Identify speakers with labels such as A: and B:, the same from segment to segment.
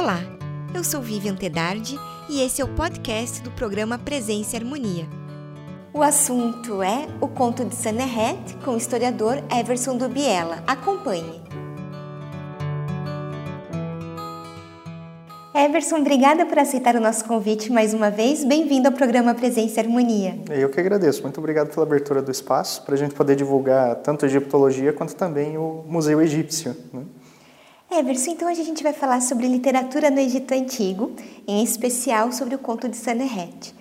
A: Olá, eu sou Vivian Tedardi e esse é o podcast do programa Presença e Harmonia. O assunto é o conto de Saneret com o historiador Everson Dubiela. Acompanhe. Everson, obrigada por aceitar o nosso convite mais uma vez. Bem-vindo ao programa Presença e Harmonia.
B: Eu que agradeço. Muito obrigado pela abertura do espaço para a gente poder divulgar tanto a egiptologia quanto também o Museu Egípcio. Né?
A: Everson, então hoje a gente vai falar sobre literatura no Egito Antigo, em especial sobre o conto de Saneret.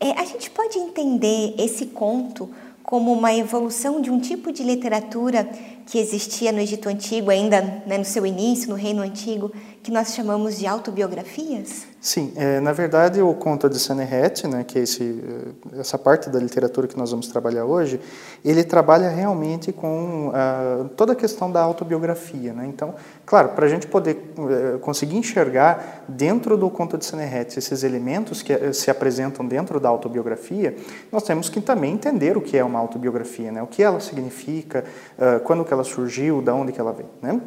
A: É, a gente pode entender esse conto como uma evolução de um tipo de literatura que existia no Egito Antigo, ainda né, no seu início, no Reino Antigo, que nós chamamos de autobiografias?
B: Sim, é, na verdade o conto de Saneret, né, que é esse, eh, essa parte da literatura que nós vamos trabalhar hoje, ele trabalha realmente com uh, toda a questão da autobiografia. Né? Então, claro, para a gente poder uh, conseguir enxergar dentro do conto de Saneret esses elementos que uh, se apresentam dentro da autobiografia, nós temos que também entender o que é uma autobiografia, né? o que ela significa, quando que ela surgiu, de onde que ela vem. Né?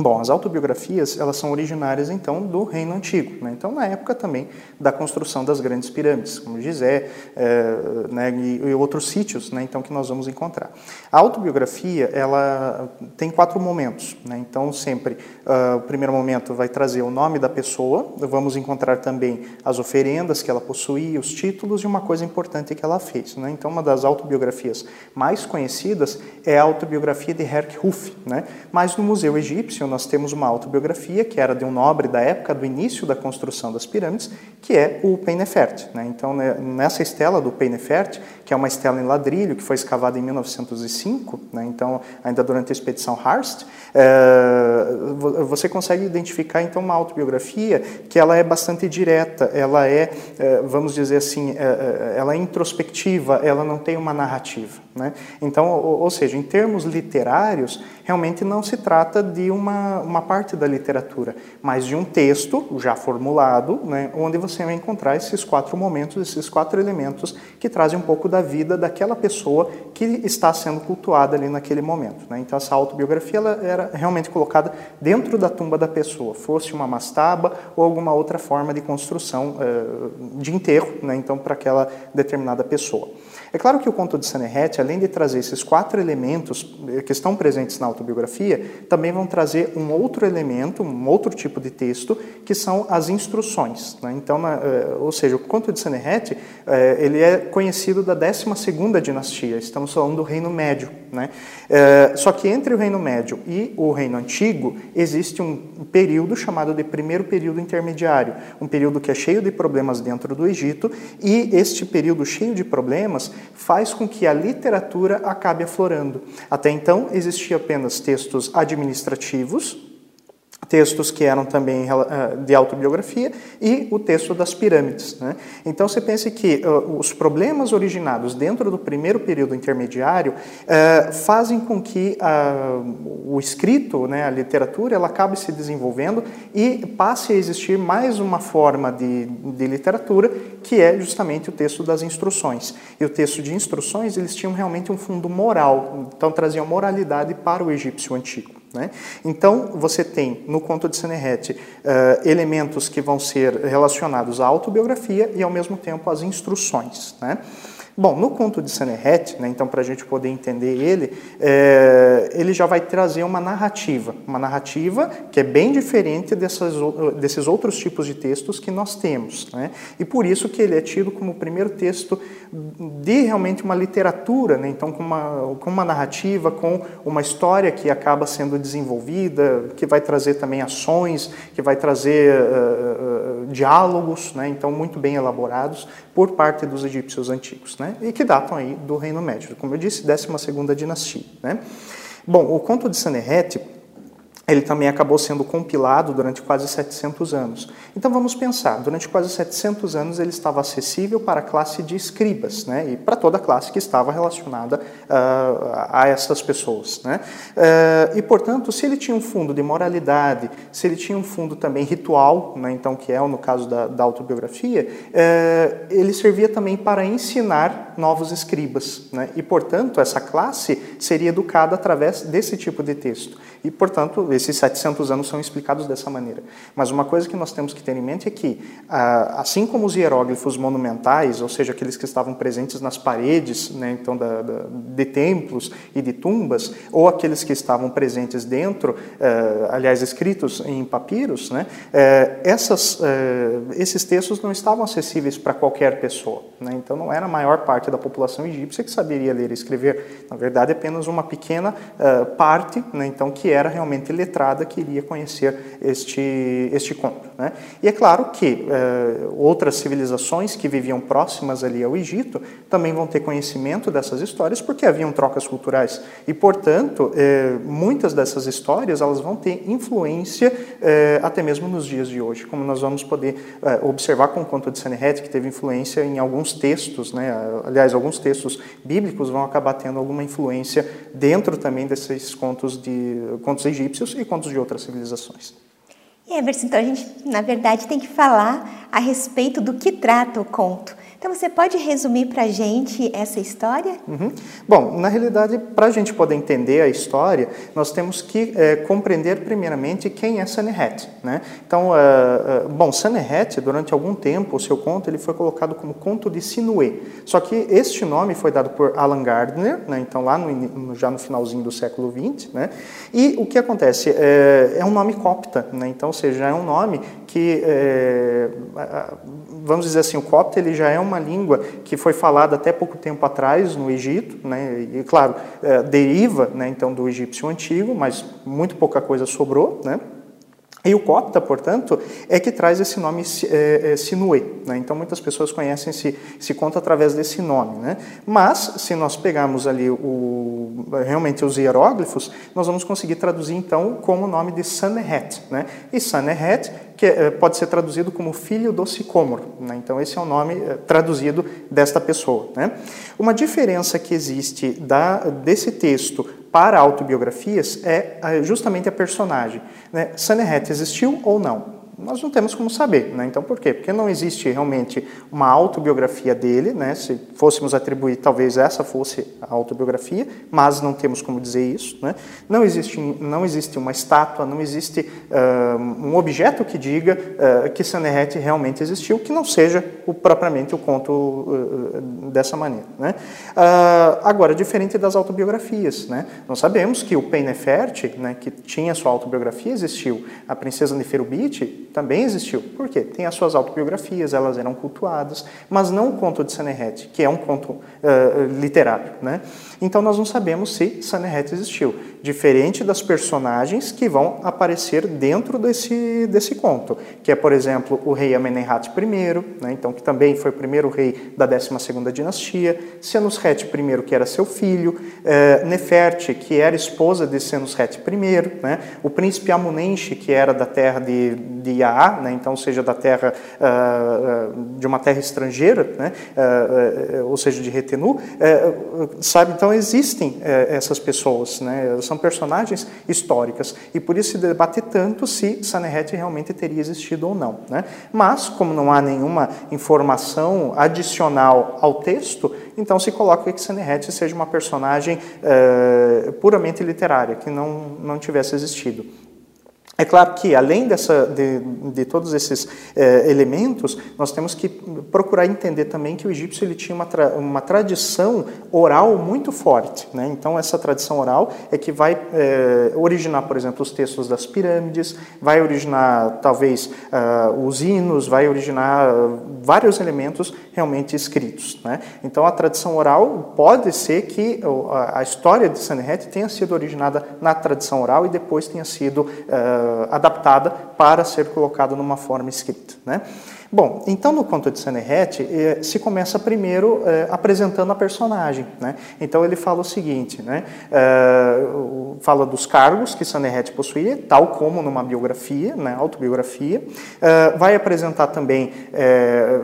B: Bom, as autobiografias elas são originárias então do Reino Antigo, né? então na época também da construção das grandes pirâmides, como Gizé é, né, e, outros sítios, né, então que nós vamos encontrar. A autobiografia ela tem quatro momentos, né? então sempre uh, o primeiro momento vai trazer o nome da pessoa, vamos encontrar também as oferendas que ela possuía, os títulos e uma coisa importante que ela fez. Né? Então uma das autobiografias mais conhecidas é a autobiografia de Herk Ruff, né? mas no Museu Egípcio nós temos uma autobiografia que era de um nobre da época do início da construção das pirâmides, que é o Peinefert. Né? Então, né, nessa estela do Peinefert, que é uma estela em ladrilho que foi escavada em 1905, né? então ainda durante a expedição Harst, é, você consegue identificar então uma autobiografia que ela é bastante direta, ela é, é vamos dizer assim, é, ela é introspectiva, ela não tem uma narrativa. Né? Então, ou, ou seja, em termos literários, realmente não se trata de uma, uma parte da literatura, mas de um texto já formulado, né, onde você vai encontrar esses quatro momentos, esses quatro elementos que trazem um pouco da vida daquela pessoa que está sendo cultuada ali naquele momento. Né? Então, essa autobiografia ela era realmente colocada dentro da tumba da pessoa, fosse uma mastaba ou alguma outra forma de construção uh, de enterro, né? então, para aquela determinada pessoa. É claro que o conto de Saneret, além de trazer esses quatro elementos que estão presentes na autobiografia, também vão trazer um outro elemento, um outro tipo de texto, que são as instruções. Né? Então, na, eh, ou seja, o conto de Saneret, eh, ele é conhecido da 12ª dinastia, estamos falando do Reino Médio. Né? Só que entre o Reino Médio e o Reino Antigo, existe um período chamado de primeiro período intermediário, um período que é cheio de problemas dentro do Egito, e este período cheio de problemas faz com que a literatura acabe aflorando. Até então existia apenas textos administrativos, textos que eram também eh, de autobiografia e o texto das pirâmides. Né? Então você pense que uh, os problemas originados dentro do primeiro período intermediário uh, fazem com que uh, o escrito, né, a literatura, ela acabe se desenvolvendo e passe a existir mais uma forma de, de literatura que é justamente o texto das instruções. E o texto de instruções eles tinham realmente um fundo moral, então traziam moralidade para o egípcio antigo. Né? Então, você tem no conto de Seneret uh, elementos que vão ser relacionados à autobiografia e, ao mesmo tempo, às instruções. Né? Bom, no conto de Seneret, né, então para a gente poder entender ele, é, ele já vai trazer uma narrativa, uma narrativa que é bem diferente dessas, desses outros tipos de textos que nós temos. Né? E por isso que ele é tido como o primeiro texto de realmente uma literatura, né? então com uma, com uma narrativa, com uma história que acaba sendo desenvolvida, que vai trazer também ações, que vai trazer uh, uh, diálogos, né? então muito bem elaborados por parte dos egípcios antigos, né? e que datam aí do Reino Médio, como eu disse, 12ª dinastia. Né? Bom, o conto de Sanherete ele também acabou sendo compilado durante quase 700 anos. Então vamos pensar, durante quase 700 anos ele estava acessível para a classe de escribas, né, e para toda a classe que estava relacionada uh, a essas pessoas. Né. Uh, e portanto, se ele tinha um fundo de moralidade, se ele tinha um fundo também ritual, né, então que é no caso da, da autobiografia, uh, ele servia também para ensinar novos escribas, né, e portanto essa classe seria educada através desse tipo de texto. E portanto esses 700 anos são explicados dessa maneira. Mas uma coisa que nós temos que ter em mente é que, ah, assim como os hieróglifos monumentais, ou seja, aqueles que estavam presentes nas paredes, né, então da, da, de templos e de tumbas, ou aqueles que estavam presentes dentro, eh, aliás, escritos em papiros, né, eh, essas, eh, esses textos não estavam acessíveis para qualquer pessoa. Né, então, não era a maior parte da população egípcia que saberia ler e escrever. Na verdade, apenas uma pequena parte, né, então, que era realmente letrada, que iria conhecer este, este conto. Né. E é claro que outras civilizações que viviam próximas ali ao Egito também vão ter conhecimento dessas histórias, porque haviam trocas culturais. E, portanto, muitas dessas histórias elas vão ter influência até mesmo nos dias de hoje, como nós vamos poder observar com o conto de Sanherret, que teve influência em alguns textos, né? aliás, alguns textos bíblicos vão acabar tendo alguma influência dentro também desses contos, de, contos egípcios e contos de outras civilizações.
A: Everson, então a gente, na verdade, tem que falar a respeito do que trata o conto. Então, você pode resumir para a gente essa história?
B: Uhum. Bom, na realidade, para a gente poder entender a história, nós temos que é, compreender primeiramente quem é Sanherret. Né? Então, uh, uh, bom, Sanherret, durante algum tempo, o seu conto ele foi colocado como conto de Sinué. Só que este nome foi dado por Alan Gardner, né? então lá no, já no finalzinho do século XX. Né? E o que acontece? É, é um nome copta, né? então, ou seja, é um nome que, é, vamos dizer assim, o copta ele já é uma língua que foi falada até pouco tempo atrás no Egito, né, e claro, é, deriva né, então do egípcio antigo, mas muito pouca coisa sobrou, né, e o copta, portanto, é que traz esse nome é, é, Sinué. Né? Então, muitas pessoas conhecem esse, esse conto através desse nome. Né? Mas, se nós pegarmos ali o, realmente os hieróglifos, nós vamos conseguir traduzir, então, como o nome de Saneret. Né? E Saneret que é, pode ser traduzido como filho do sicômoro. Né? Então, esse é o nome é, traduzido desta pessoa. Né? Uma diferença que existe da, desse texto para autobiografias é justamente a personagem. Né? Existiu ou não? Nós não temos como saber. Né? Então, por quê? Porque não existe realmente uma autobiografia dele, né? se fôssemos atribuir, talvez essa fosse a autobiografia, mas não temos como dizer isso. Né? Não, existe, não existe uma estátua, não existe uh, um objeto que diga uh, que Sanherret realmente existiu, que não seja o, propriamente o conto uh, dessa maneira. Né? agora, diferente das autobiografias, né? nós sabemos que o Peinefert, né, que tinha sua autobiografia, existiu. A princesa Neferubit também existiu. Por quê? Tem as suas autobiografias, elas eram cultuadas, mas não o conto de Sanherret, que é um conto uh, literário. Né? Então nós não sabemos se Sanherret existiu, diferente das personagens que vão aparecer dentro desse, desse conto, que é, por exemplo, o rei Amenemhat I, né? então, que também foi o primeiro rei da 12ª dinastia, Senusret I, que era seu filho, uh, Neferte, que era esposa de Senusret I, né? o príncipe Amunenche, que era da terra de, de Né? então seja da terra uh, de uma terra estrangeira, né? Uh, ou seja, de Retenu, sabe? Então existem essas pessoas, né? são personagens históricas e por isso se debate tanto se Sanherret realmente teria existido ou não. Né? Mas como não há nenhuma informação adicional ao texto, então se coloca que Sanherret seja uma personagem puramente literária, que não, não tivesse existido. É claro que, além dessa, de, de todos esses eh, elementos, nós temos que procurar entender também que o egípcio ele tinha uma, tra uma tradição oral muito forte. Né? Então, essa tradição oral é que vai eh, originar, por exemplo, os textos das pirâmides, vai originar, talvez, uh, os hinos, vai originar vários elementos realmente escritos. Né? Então, a tradição oral pode ser que a história de Sanherret tenha sido originada na tradição oral e depois tenha sido. Uh, adaptada para ser colocada numa forma escrita. Né? Bom, então no conto de Sanherret eh, se começa primeiro eh, apresentando a personagem. Né? Então ele fala o seguinte, né? Eh, fala dos cargos que Sanherret possuía, tal como numa biografia, né? autobiografia. Eh, vai apresentar também eh,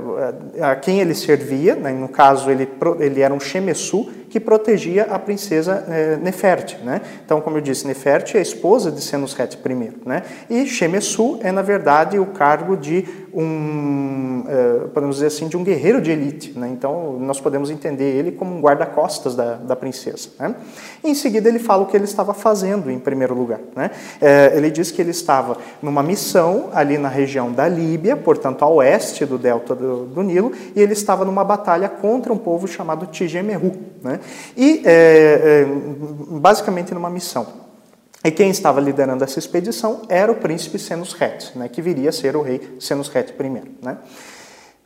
B: a quem ele servia, né? no caso ele, ele era um Shemessu, que protegia a princesa Neferte. Né? Então, como eu disse, Neferte é a esposa de Senusret I. Né? E Shemessu é, na verdade, o cargo de um é, podemos dizer assim, de um guerreiro de elite. Né? Então, nós podemos entender ele como um guarda-costas da, da princesa. Né? Em seguida, ele fala o que ele estava fazendo, em primeiro lugar. Né? É, ele diz que ele estava numa missão ali na região da Líbia, portanto, a oeste do delta do, do Nilo, e ele estava numa batalha contra um povo chamado Tigemeru. Né? E, é, basicamente, numa missão. E quem estava liderando essa expedição era o príncipe Senusret, né, que viria a ser o rei Senusret I. Né.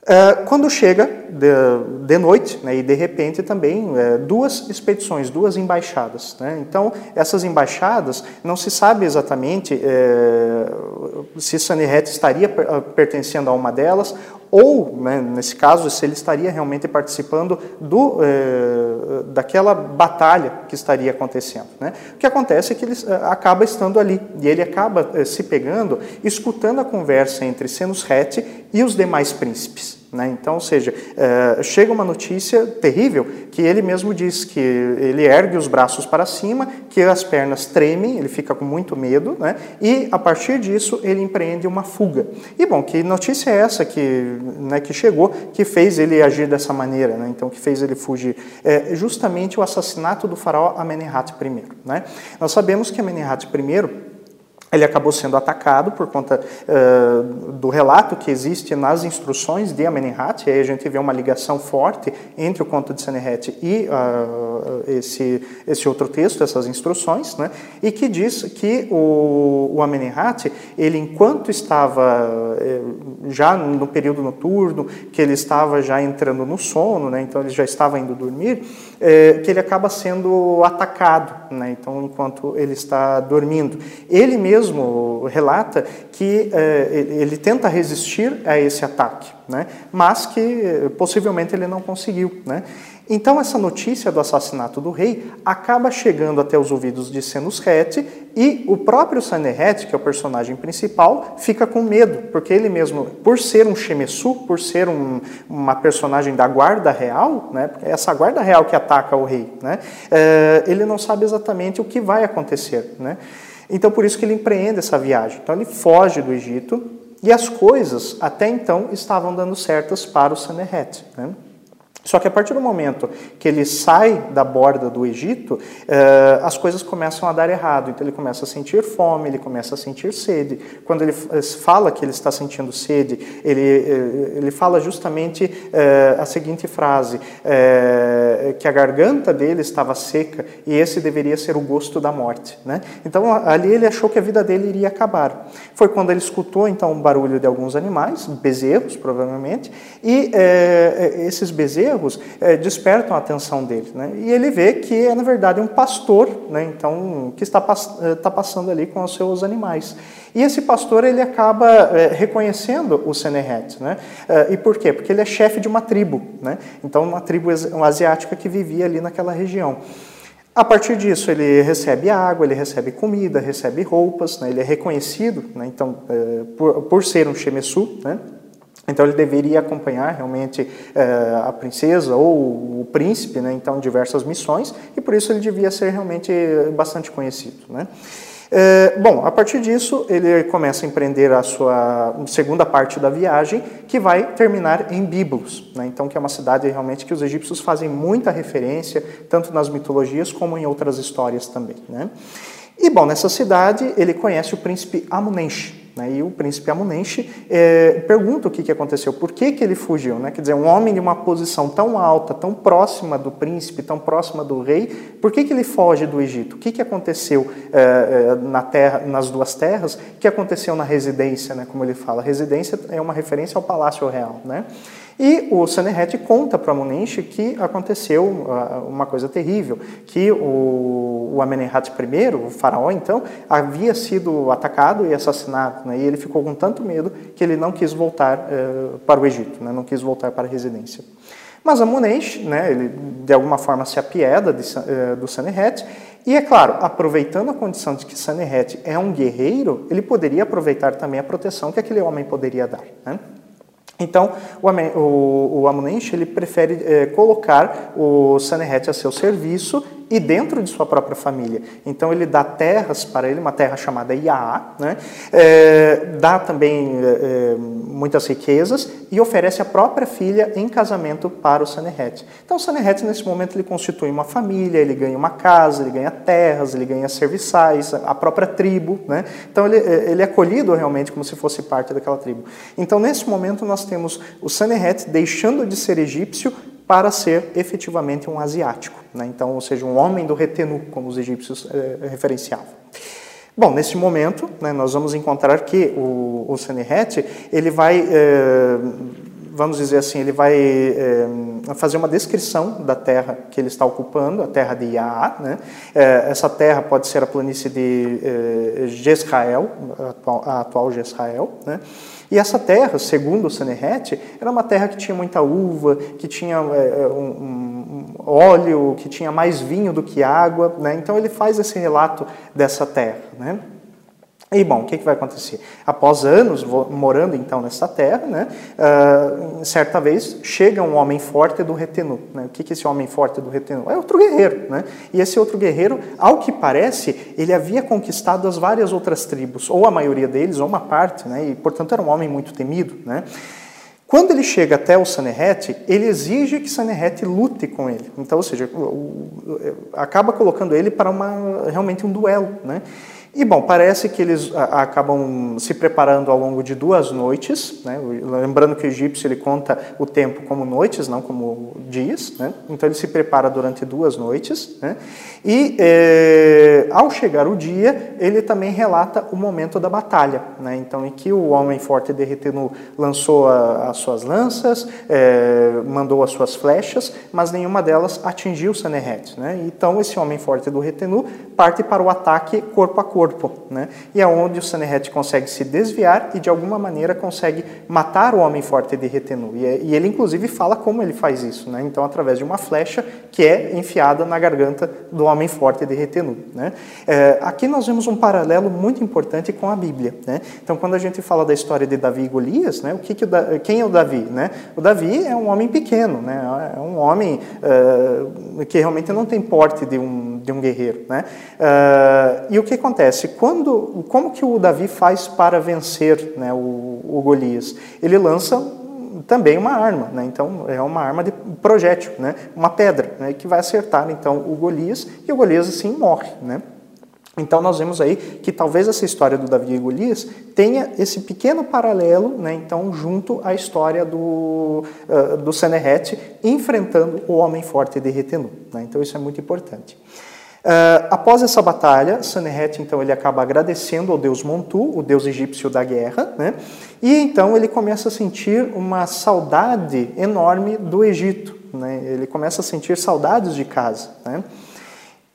B: Uh, quando chega de, de noite, né, e de repente também uh, duas expedições, duas embaixadas. Né? Então, essas embaixadas, não se sabe exatamente uh, se Sanherret estaria pertencendo a uma delas ou, né, nesse caso, se ele estaria realmente participando do, eh, daquela batalha que estaria acontecendo. Né? O que acontece é que ele eh, acaba estando ali e ele acaba eh, se pegando, escutando a conversa entre Senusret e os demais príncipes. Né? Então, ou seja, é, chega uma notícia terrível que ele mesmo diz que ele ergue os braços para cima, que as pernas tremem, ele fica com muito medo, né? e a partir disso ele empreende uma fuga. E bom, que notícia é essa que, né, que chegou, que fez ele agir dessa maneira, né? então que fez ele fugir? É justamente o assassinato do faraó Amenemhat I. Né? Nós sabemos que Amenemhat I ele acabou sendo atacado por conta uh, do relato que existe nas instruções de Amenemhat, aí a gente vê uma ligação forte entre o conto de Seneret e uh, esse, esse outro texto, essas instruções, né, e que diz que o, o Amenemhat, ele enquanto estava uh, já no período noturno, que ele estava já entrando no sono, né, então ele já estava indo dormir, eh, que ele acaba sendo atacado, né, então enquanto ele está dormindo. Ele mesmo relata que eh, ele tenta resistir a esse ataque, né? mas que eh, possivelmente ele não conseguiu. Né? Então, essa notícia do assassinato do rei acaba chegando até os ouvidos de Senusret e o próprio Sanherret, que é o personagem principal, fica com medo, porque ele mesmo, por ser um Shemessu, por ser um, uma personagem da guarda real, né, é essa guarda real que ataca o rei, né, é, ele não sabe exatamente o que vai acontecer. Né. Então, por isso que ele empreende essa viagem. Então, ele foge do Egito e as coisas, até então, estavam dando certas para o Sanherret. Né? Só que a partir do momento que ele sai da borda do Egito, eh, as coisas começam a dar errado. Então ele começa a sentir fome, ele começa a sentir sede. Quando ele eh, fala que ele está sentindo sede, ele, eh, ele fala justamente a seguinte frase: que a garganta dele estava seca e esse deveria ser o gosto da morte. Né? Então ali ele achou que a vida dele iria acabar. Foi quando ele escutou então um barulho de alguns animais, bezerros provavelmente, e esses bezerros erros é, despertam a atenção dele. Né? E ele vê que é, na verdade, um pastor né? então, que está, está passando ali com os seus animais. E esse pastor ele acaba é, reconhecendo o Seneret. Né? E por quê? Porque ele é chefe de uma tribo. Né? Então, uma tribo asiática que vivia ali naquela região. A partir disso, ele recebe água, ele recebe comida, recebe roupas, né? ele é reconhecido, né? então, é, por, por ser um Shemessu, né? Então ele deveria acompanhar realmente é, a princesa ou o príncipe, né, então diversas missões, e por isso ele devia ser realmente bastante conhecido. Né. É, bom, a partir disso ele começa a empreender a sua segunda parte da viagem, que vai terminar em Biblos, né, então que é uma cidade realmente que os egípcios fazem muita referência, tanto nas mitologias como em outras histórias também. Né. E bom, nessa cidade ele conhece o príncipe Amunenche, né? E o príncipe Amunenche é, pergunta o que, que aconteceu, por que, que ele fugiu. Né? Quer dizer, um homem de uma posição tão alta, tão próxima do príncipe, tão próxima do rei, por que, que ele foge do Egito? O que, que aconteceu é, na terra, nas duas terras? O que aconteceu na residência, né? como ele fala? Residência é uma referência ao palácio real. Né? E o Sanherret conta para Amunenche que aconteceu uh, uma coisa terrível, que o, o I, o faraó então, havia sido atacado e assassinado, né? e ele ficou com tanto medo que ele não quis voltar uh, para o Egito, né? não quis voltar para a residência. Mas Amunenche, né, ele de alguma forma se apieda de, uh, do Sanherret, e é claro, aproveitando a condição de que Sanherret é um guerreiro, ele poderia aproveitar também a proteção que aquele homem poderia dar. Né? Então, o, Amunenche, ele prefere é, colocar o Sanherete a seu serviço e dentro de sua própria família. Então ele dá terras para ele, uma terra chamada Iaá, né? É, dá também é, muitas riquezas e oferece a própria filha em casamento para o Sanherete. Então o Sanherete nesse momento ele constitui uma família, ele ganha uma casa, ele ganha terras, ele ganha serviçais, a própria tribo, né? Então ele, ele é acolhido realmente como se fosse parte daquela tribo. Então nesse momento nós temos o Sanherete deixando de ser egípcio para ser efetivamente um asiático, né? então, ou seja, um homem do retenu, como os egípcios é, referenciavam. Bom, nesse momento, né, nós vamos encontrar que o, o ele vai, é, vamos dizer assim, ele vai é, fazer uma descrição da terra que ele está ocupando, a terra de Iaá. Né? essa terra pode ser a planície de Jezrael, a atual, a atual Jezrael, né? E essa terra, segundo o Seneret, era uma terra que tinha muita uva, que tinha é, um, um, óleo, que tinha mais vinho do que água. Né? Então ele faz esse relato dessa terra. Né? E bom, o que, que vai acontecer? Após anos morando então nessa terra, né, uh, certa vez chega um homem forte do Retenu. Né? O que, que esse homem forte do Retenu? É outro guerreiro. Né? E esse outro guerreiro, ao que parece, ele havia conquistado as várias outras tribos, ou a maioria deles, ou uma parte, né? e portanto era um homem muito temido. Né? Quando ele chega até o Sanerete, ele exige que Sanerete lute com ele. Então, ou seja, acaba colocando ele para uma, realmente um duelo. Né? E bom, parece que eles acabam se preparando ao longo de duas noites, né? lembrando que o egípcio ele conta o tempo como noites, não como dias, né? então ele se prepara durante duas noites, né? e é, ao chegar o dia, ele também relata o momento da batalha, né? então em que o homem forte de Retenu lançou a, as suas lanças, é, mandou as suas flechas, mas nenhuma delas atingiu Sanherret. Né? Então esse homem forte do Retenu parte para o ataque corpo a corpo, corpo, né? e é onde o Sanherret consegue se desviar e de alguma maneira consegue matar o homem forte de Retenu. E, é, e ele inclusive fala como ele faz isso, né? então através de uma flecha que é enfiada na garganta do homem forte de Retenu. Né? É, aqui nós vemos um paralelo muito importante com a Bíblia. Né? Então quando a gente fala da história de Davi e Golias, né? o que, que o da... quem é o Davi? Né? O Davi é um homem pequeno, né? é um homem uh, que realmente não tem porte de um, de um guerreiro. Né? Uh, e o que acontece? Quando, como que o Davi faz para vencer né, o, o Golias? Ele lança também uma arma, né? então é uma arma de projétil, né? uma pedra, né? que vai acertar então o Golias e o Golias assim morre. Né? Então nós vemos aí que talvez essa história do Davi e Golias tenha esse pequeno paralelo, né, então junto à história do, uh, do Seneret enfrentando o homem forte de Retenu. Né? Então isso é muito importante. Uh, após essa batalha, Sanherret então ele acaba agradecendo ao deus Montu, o deus egípcio da guerra, né? E então ele começa a sentir uma saudade enorme do Egito, né? Ele começa a sentir saudades de casa, né?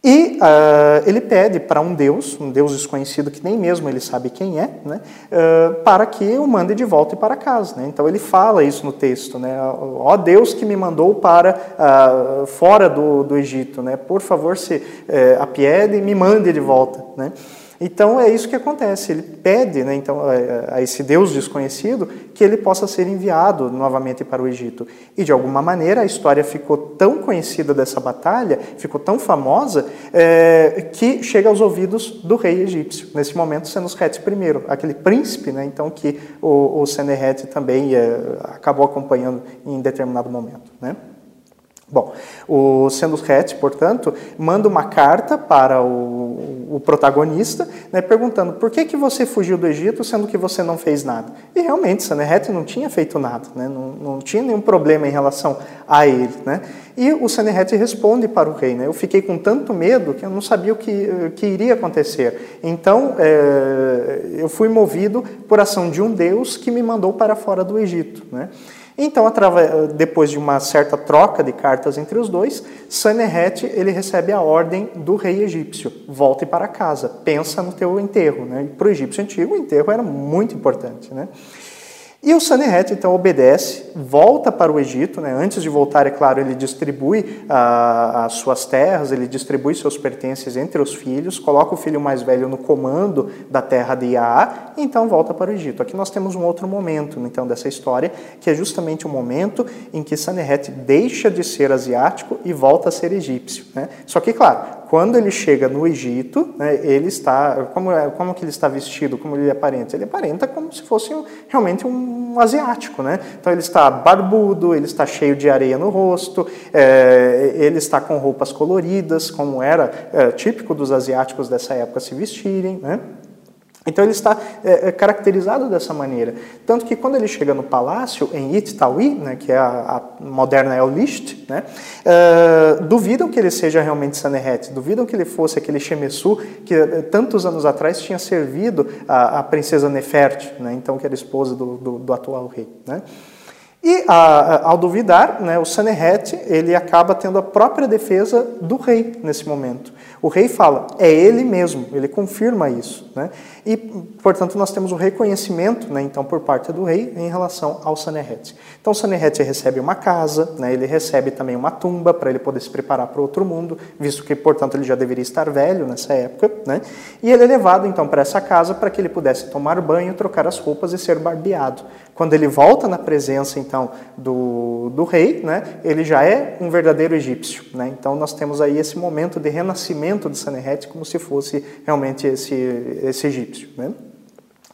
B: E uh, ele pede para um Deus, um Deus desconhecido que nem mesmo ele sabe quem é, né, uh, para que o mande de volta para casa. Né? Então ele fala isso no texto, né? Ó Deus que me mandou para uh, fora do, do Egito, né? por favor se uh, apiede e me mande de volta. Né? Então é isso que acontece. Ele pede, né, então, a esse Deus desconhecido que ele possa ser enviado novamente para o Egito. E de alguma maneira a história ficou tão conhecida dessa batalha, ficou tão famosa é, que chega aos ouvidos do rei egípcio. Nesse momento, Senusret I, aquele príncipe, né, então que o, o também é, acabou acompanhando em determinado momento, né? Bom, o Senusret, portanto, manda uma carta para o, o protagonista, né, perguntando por que, que você fugiu do Egito sendo que você não fez nada. E realmente, Senusret não tinha feito nada, né, não, não, tinha nenhum problema em relação a ele. Né? E o Senusret responde para o rei, né, eu fiquei com tanto medo que eu não sabia o que, que iria acontecer. Então, é, eu fui movido por ação de um Deus que me mandou para fora do Egito. Então, depois de uma certa troca de cartas entre os dois, Sanherret ele recebe a ordem do rei egípcio: volte para casa, pensa no teu enterro. Né? Para o egípcio antigo, o enterro era muito importante. Né? E o Sanherret então obedece, volta para o Egito, né? antes de voltar, é claro, ele distribui ah, as suas terras, ele distribui seus pertences entre os filhos, coloca o filho mais velho no comando da terra de Iaá, e então volta para o Egito. Aqui nós temos um outro momento então dessa história, que é justamente o momento em que Sanherret deixa de ser asiático e volta a ser egípcio. Né? Só que, claro, quando ele chega no Egito, né, ele está, como, é, como que ele está vestido, como ele aparenta? Ele aparenta como se fosse um, realmente um asiático, né? Então ele está barbudo, ele está cheio de areia no rosto, é, ele está com roupas coloridas, como era é, típico dos asiáticos dessa época se vestirem, né? Então ele está é, é, caracterizado dessa maneira. Tanto que quando ele chega no palácio, em Ititawi, né, que é a, a moderna Elist, né, uh, duvidam que ele seja realmente Sanherret, duvidam que ele fosse aquele Shemesu que uh, tantos anos atrás tinha servido a, a princesa Nefert, né, então que era esposa do, do, do atual rei. Né. E a, ao duvidar, né, o Sanherret ele acaba tendo a própria defesa do rei nesse momento. O rei fala, é ele mesmo, ele confirma isso. Né? E, portanto, nós temos o reconhecimento, né, então, por parte do rei em relação ao Sanherret. Então, o recebe uma casa, né, ele recebe também uma tumba para ele poder se preparar para outro mundo, visto que, portanto, ele já deveria estar velho nessa época. Né? E ele é levado, então, para essa casa para que ele pudesse tomar banho, trocar as roupas e ser barbeado. Quando ele volta na presença, então, do, do rei, né, ele já é um verdadeiro egípcio. Né? Então, nós temos aí esse momento de renascimento de Sanherret como se fosse realmente esse, esse egípcio. Né?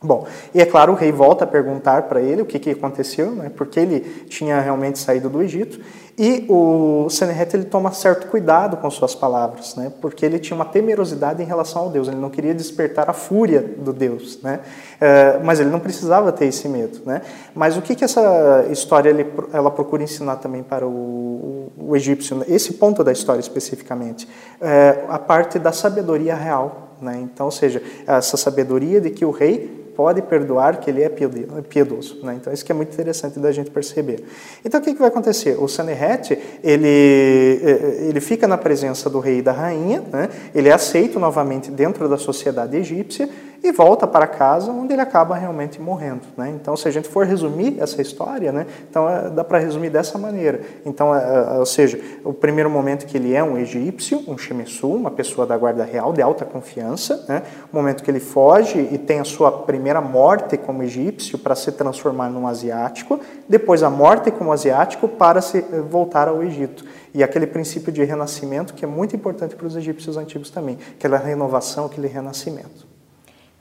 B: Bom, e é claro, o rei volta a perguntar para ele o que, que aconteceu, né, porque ele tinha realmente saído do Egito, e o Senherret ele toma certo cuidado com suas palavras, né, porque ele tinha uma temerosidade em relação ao Deus, ele não queria despertar a fúria do Deus, né, é, mas ele não precisava ter esse medo. Né, mas o que, que essa história ela procura ensinar também para o, o, egípcio, esse ponto da história especificamente, é, a parte da sabedoria real, né? Então, ou seja, essa sabedoria de que o rei pode perdoar que ele é piedoso. Né? Então, isso que é muito interessante da gente perceber. Então, o que, que vai acontecer? O Sanherret, ele, eh, ele fica na presença do rei e da rainha, né? ele é aceito novamente dentro da sociedade egípcia, e volta para casa, onde ele acaba realmente morrendo. Né? Então, se a gente for resumir essa história, né? então é, dá para resumir dessa maneira. Então, é, é, ou seja, o primeiro momento que ele é um egípcio, um Shemesu, uma pessoa da guarda real de alta confiança, né? o momento que ele foge e tem a sua primeira morte como egípcio para se transformar num asiático, depois a morte como asiático para se eh, voltar ao Egito. E aquele princípio de renascimento que é muito importante para os egípcios antigos também, aquela renovação, aquele renascimento.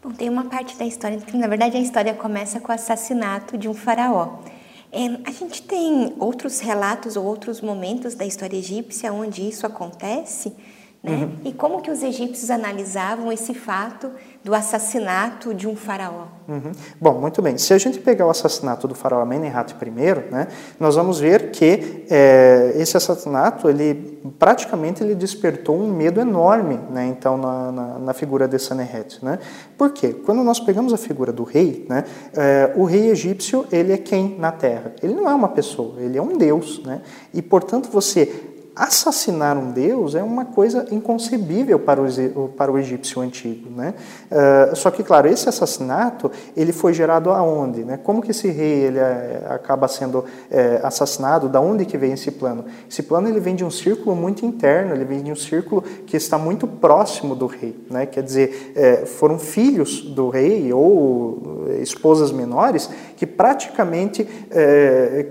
A: Bom, tem uma parte da história que, na verdade, a história começa com o assassinato de um faraó. É, a gente tem outros relatos ou outros momentos da história egípcia onde isso acontece, né? Uhum. E como que os egípcios analisavam esse fato do assassinato de um faraó?
B: Uhum. Bom, muito bem. Se a gente pegar o assassinato do faraó Amenemhat I, né, nós vamos ver que é, esse assassinato, ele praticamente ele despertou um medo enorme, né, então na, na, na figura de Sanherret, né? Por quê? Quando nós pegamos a figura do rei, né, é, o rei egípcio ele é quem na Terra? Ele não é uma pessoa, ele é um deus, né? E portanto você assassinar um deus é uma coisa inconcebível para o, para o egípcio antigo. Né? Uh, só que, claro, esse assassinato ele foi gerado aonde? Né? Como que esse rei ele é, acaba sendo é, assassinado? Da onde que vem esse plano? Esse plano ele vem de um círculo muito interno, ele vem de um círculo que está muito próximo do rei. Né? Quer dizer, é, foram filhos do rei ou esposas menores que praticamente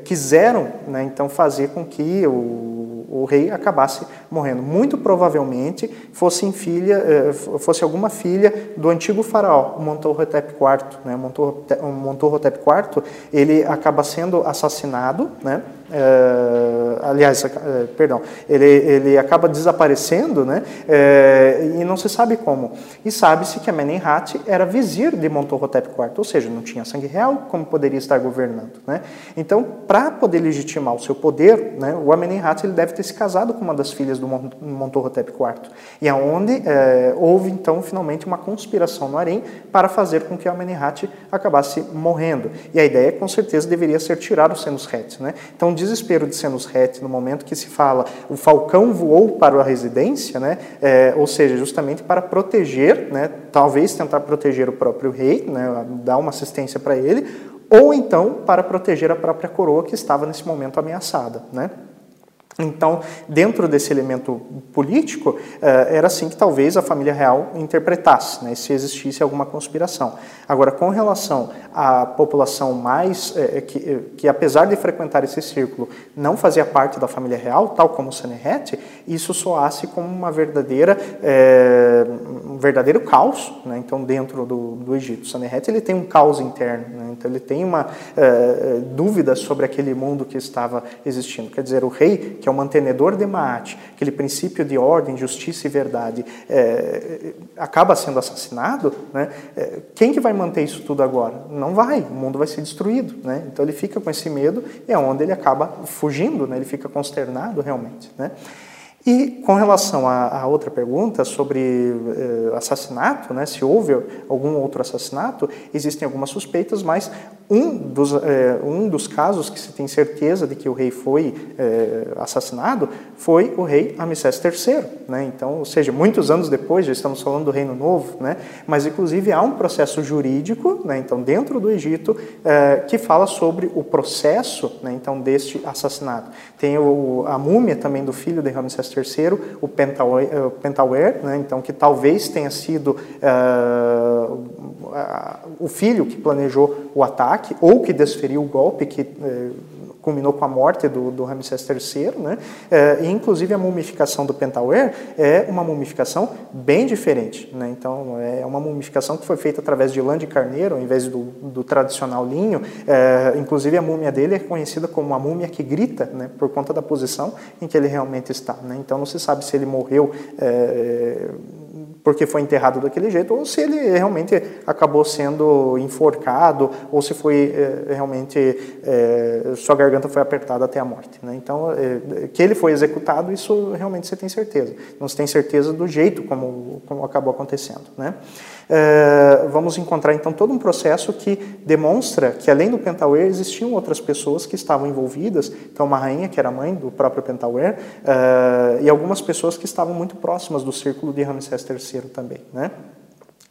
B: quiseram né, então fazer com que o o rei acabasse morrendo. Muito provavelmente fosse, filha, eh, fosse alguma filha do antigo faraó, o Montorhotep IV. Né? Montorhotep IV ele acaba sendo assassinado, né? Uh, aliás, uh, perdão, ele, ele acaba desaparecendo, né? Uh, e não se sabe como. E sabe-se que Amenemhat era vizir de Montorhotep IV, ou seja, não tinha sangue real, como poderia estar governando, né? Então, para poder legitimar o seu poder, né, o Amenemhat ele deve ter se casado com uma das filhas do Montorhotep IV, e aonde houve então finalmente uma conspiração no harém para fazer com que Amenemhat acabasse morrendo. E a ideia, com certeza, deveria ser tirar os Senusret, né? Então desespero de Senusret, no momento que se fala o falcão voou para a residência, né, é, ou seja, justamente para proteger, né, talvez tentar proteger o próprio rei, né, dar uma assistência para ele, ou então para proteger a própria coroa que estava nesse momento ameaçada, né? Então, dentro desse elemento político, eh, era assim que talvez a família real interpretasse, né, se existisse alguma conspiração. Agora, com relação à população mais, é, que, que apesar de frequentar esse círculo, não fazia parte da família real, tal como o Senehete, isso soasse como uma verdadeira, é, um verdadeiro caos, né, então, dentro do, do Egito. O Senehete ele tem um caos interno, né, então ele tem uma é, dúvida sobre aquele mundo que estava existindo. Quer dizer, o rei, que é o mantenedor de Maat, aquele princípio de ordem, justiça e verdade, é, acaba sendo assassinado, né? É, quem que vai manter isso tudo agora? Não vai, o mundo vai ser destruído. Né? Então ele fica com esse medo e é onde ele acaba fugindo, né? ele fica consternado realmente. Né? E com relação à, outra pergunta sobre eh, assassinato, né, se houve algum outro assassinato, existem algumas suspeitas, mas um dos, eh, um dos casos que se tem certeza de que o rei foi eh, assassinado foi o rei Amsés III. Né? Então, ou seja, muitos anos depois, já estamos falando do Reino Novo, né? mas inclusive há um processo jurídico, né? então dentro do Egito, eh, que fala sobre o processo, né? então deste assassinato. Tem o, a múmia também do filho de Ramsés III, o Pentauer, né? então que talvez tenha sido o filho que planejou o ataque ou que desferiu o golpe que eh, culminou com a morte do, do Ramsés III, né? É, e inclusive a mumificação do Pentauer é uma mumificação bem diferente, né? Então é uma mumificação que foi feita através de lã de carneiro, ao invés do, do tradicional linho. É, inclusive a múmia dele é conhecida como a múmia que grita, né? Por conta da posição em que ele realmente está, né? Então não se sabe se ele morreu é, porque foi enterrado daquele jeito, ou se ele realmente acabou sendo enforcado, ou se foi é, realmente é, sua garganta foi apertada até a morte. Né? Então, é, que ele foi executado, isso realmente você tem certeza. Não se tem certeza do jeito como, como acabou acontecendo. Né? É, vamos encontrar então todo um processo que demonstra que além do Pentauer existiam outras pessoas que estavam envolvidas, então uma rainha que era mãe do próprio Pentauer é, e algumas pessoas que estavam muito próximas do círculo de Ramsés III também, né?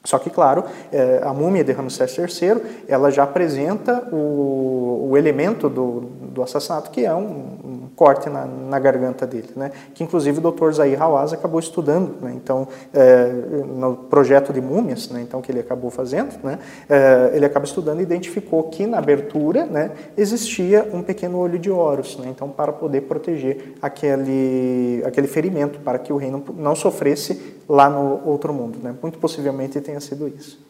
B: Só que, claro, é, a múmia de Ramsés III, ela já apresenta o, o elemento do, do assassinato, que é um, um corte na, na, garganta dele, né? que inclusive o Dr. Zahir Hawass acabou estudando, né? então, é, no projeto de múmias, né? então, que ele acabou fazendo, né? É, ele acaba estudando e identificou que na abertura né, existia um pequeno olho de Horus, né? então, para poder proteger aquele, aquele ferimento, para que o rei não, não sofresse lá no outro mundo. Né? Muito possivelmente tenha sido isso.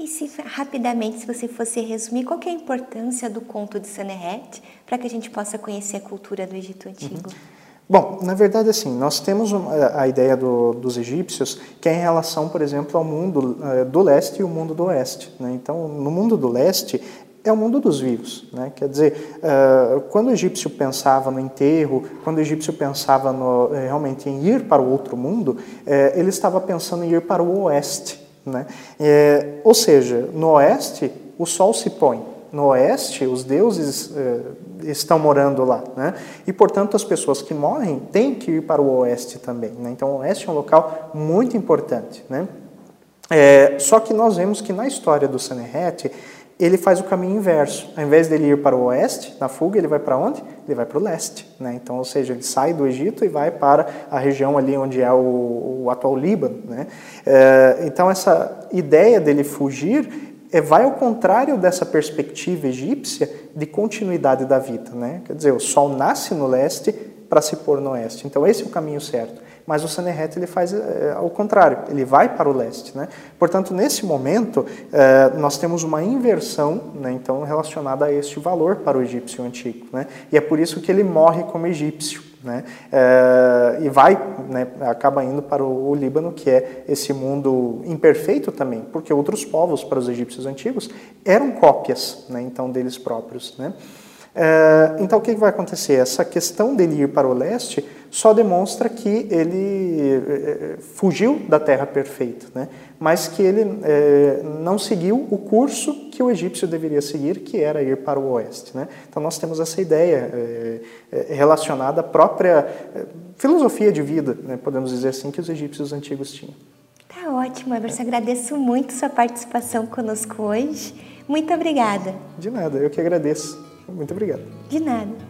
A: E se rapidamente, se você fosse resumir, qual é a importância do conto de Saneret para que a gente possa conhecer a cultura do Egito Antigo? Uhum.
B: Bom, na verdade, assim, nós temos a ideia do, dos egípcios que é em relação, por exemplo, ao mundo uh, do leste e o mundo do oeste. Né? Então, no mundo do leste, é o mundo dos vivos. Né? Quer dizer, uh, quando o egípcio pensava no enterro, quando o egípcio pensava no, eh, realmente em ir para o outro mundo, uh, ele estava pensando em ir para o oeste. Né? É, ou seja, no oeste o sol se põe, no oeste os deuses é, estão morando lá. Né? E, portanto, as pessoas que morrem têm que ir para o oeste também. Né? Então, o oeste é um local muito importante. Né? É, só que nós vemos que na história do Sanherete, ele faz o caminho inverso. Ao invés dele ir para o oeste, na fuga, ele vai para onde? Ele vai para o leste. Né? Então, ou seja, ele sai do Egito e vai para a região ali onde é o, o atual Líbano. Né? É, então, essa ideia dele fugir é, vai ao contrário dessa perspectiva egípcia de continuidade da vida. Né? Quer dizer, o sol nasce no leste para se pôr no oeste. Então, esse é o caminho certo mas o Sanherret ele faz é, ao contrário, ele vai para o leste. Né? Portanto, nesse momento, é, nós temos uma inversão né, então, relacionada a este valor para o egípcio antigo. Né? E é por isso que ele morre como egípcio. Né? É, e vai, né, acaba indo para o, o, Líbano, que é esse mundo imperfeito também, porque outros povos, para os egípcios antigos, eram cópias né, então deles próprios. Né? É, então, o que vai acontecer? Essa questão dele ir para o leste só demonstra que ele é, fugiu da terra perfeita, né? mas que ele é, não seguiu o curso que o egípcio deveria seguir, que era ir para o oeste. Né? Então, nós temos essa ideia relacionada à própria filosofia de vida, né? podemos dizer assim, que os egípcios antigos tinham.
C: Tá ótimo, Everson. Agradeço muito sua participação conosco hoje. Muito obrigada.
B: De nada, eu que agradeço. Muito obrigado.
C: De nada.